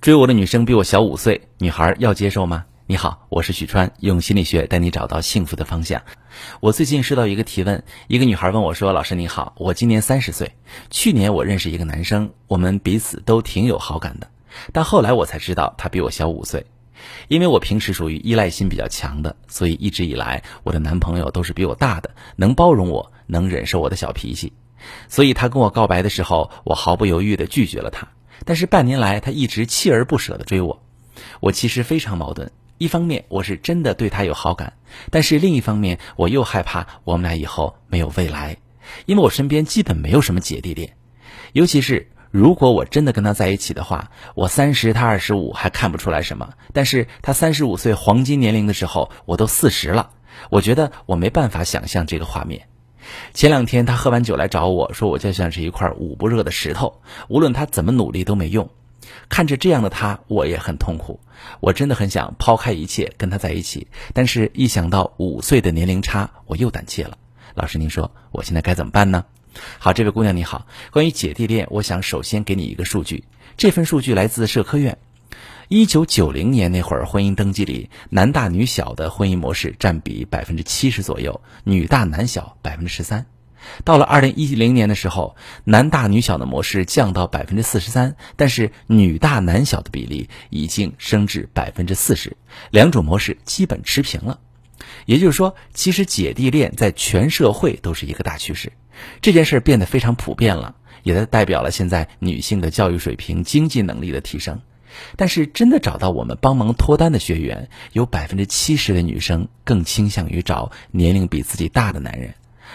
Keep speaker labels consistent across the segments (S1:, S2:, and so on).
S1: 追我的女生比我小五岁，女孩要接受吗？你好，我是许川，用心理学带你找到幸福的方向。我最近收到一个提问，一个女孩问我说：“老师你好，我今年三十岁，去年我认识一个男生，我们彼此都挺有好感的，但后来我才知道他比我小五岁。因为我平时属于依赖心比较强的，所以一直以来我的男朋友都是比我大的，能包容我，能忍受我的小脾气。所以他跟我告白的时候，我毫不犹豫地拒绝了他。”但是半年来，他一直锲而不舍地追我，我其实非常矛盾。一方面，我是真的对他有好感，但是另一方面，我又害怕我们俩以后没有未来，因为我身边基本没有什么姐弟恋。尤其是如果我真的跟他在一起的话，我三十，他二十五，还看不出来什么。但是他三十五岁黄金年龄的时候，我都四十了，我觉得我没办法想象这个画面。前两天他喝完酒来找我说，我就像是一块捂不热的石头，无论他怎么努力都没用。看着这样的他，我也很痛苦。我真的很想抛开一切跟他在一起，但是一想到五岁的年龄差，我又胆怯了。老师，您说我现在该怎么办呢？好，这位姑娘你好，关于姐弟恋，我想首先给你一个数据，这份数据来自社科院。一九九零年那会儿，婚姻登记里男大女小的婚姻模式占比百分之七十左右，女大男小百分之十三。到了二零一零年的时候，男大女小的模式降到百分之四十三，但是女大男小的比例已经升至百分之四十，两种模式基本持平了。也就是说，其实姐弟恋在全社会都是一个大趋势，这件事变得非常普遍了，也代表了现在女性的教育水平、经济能力的提升。但是，真的找到我们帮忙脱单的学员，有百分之七十的女生更倾向于找年龄比自己大的男人，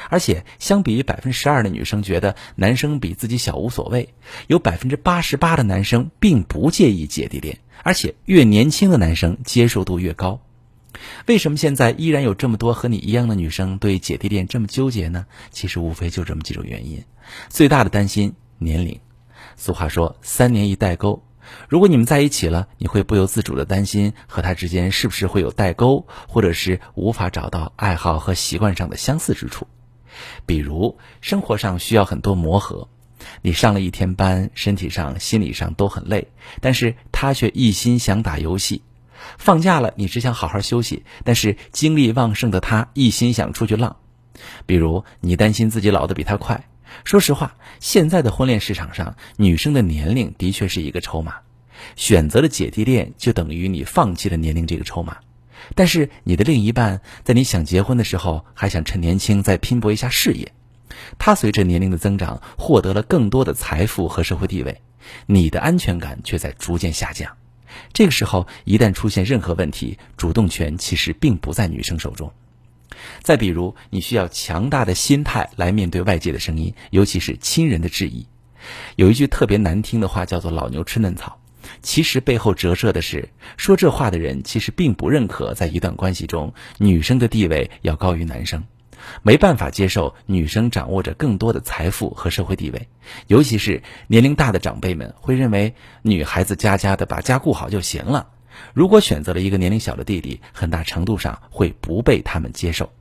S1: 而且相比于百分之十二的女生觉得男生比自己小无所谓，有百分之八十八的男生并不介意姐弟恋，而且越年轻的男生接受度越高。为什么现在依然有这么多和你一样的女生对姐弟恋这么纠结呢？其实无非就这么几种原因，最大的担心年龄。俗话说三年一代沟。如果你们在一起了，你会不由自主的担心和他之间是不是会有代沟，或者是无法找到爱好和习惯上的相似之处。比如生活上需要很多磨合，你上了一天班，身体上、心理上都很累，但是他却一心想打游戏。放假了，你只想好好休息，但是精力旺盛的他一心想出去浪。比如你担心自己老得比他快。说实话，现在的婚恋市场上，女生的年龄的确是一个筹码。选择了姐弟恋，就等于你放弃了年龄这个筹码。但是你的另一半在你想结婚的时候，还想趁年轻再拼搏一下事业。他随着年龄的增长，获得了更多的财富和社会地位，你的安全感却在逐渐下降。这个时候，一旦出现任何问题，主动权其实并不在女生手中。再比如，你需要强大的心态来面对外界的声音，尤其是亲人的质疑。有一句特别难听的话，叫做“老牛吃嫩草”。其实背后折射的是，说这话的人其实并不认可，在一段关系中，女生的地位要高于男生，没办法接受女生掌握着更多的财富和社会地位。尤其是年龄大的长辈们会认为，女孩子家家的把家顾好就行了。如果选择了一个年龄小的弟弟，很大程度上会不被他们接受。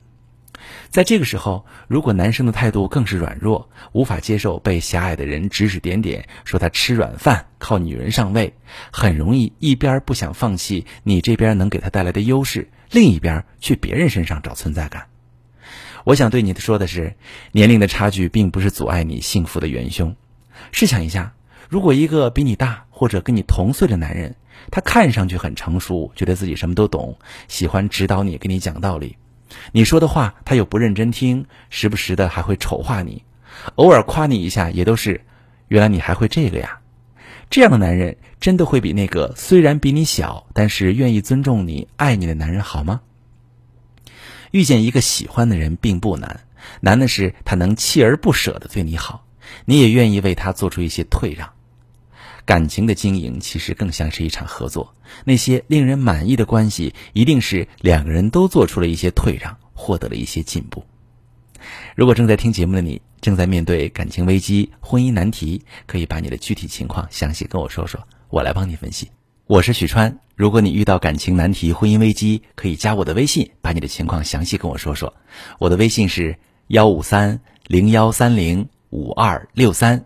S1: 在这个时候，如果男生的态度更是软弱，无法接受被狭隘的人指指点点，说他吃软饭，靠女人上位，很容易一边不想放弃你这边能给他带来的优势，另一边去别人身上找存在感。我想对你说的是，年龄的差距并不是阻碍你幸福的元凶。试想一下，如果一个比你大或者跟你同岁的男人，他看上去很成熟，觉得自己什么都懂，喜欢指导你，跟你讲道理。你说的话他又不认真听，时不时的还会丑化你，偶尔夸你一下也都是，原来你还会这个呀？这样的男人真的会比那个虽然比你小，但是愿意尊重你、爱你的男人好吗？遇见一个喜欢的人并不难，难的是他能锲而不舍的对你好，你也愿意为他做出一些退让。感情的经营其实更像是一场合作，那些令人满意的关系，一定是两个人都做出了一些退让，获得了一些进步。如果正在听节目的你正在面对感情危机、婚姻难题，可以把你的具体情况详细跟我说说，我来帮你分析。我是许川，如果你遇到感情难题、婚姻危机，可以加我的微信，把你的情况详细跟我说说。我的微信是幺五三零幺三零五二六三。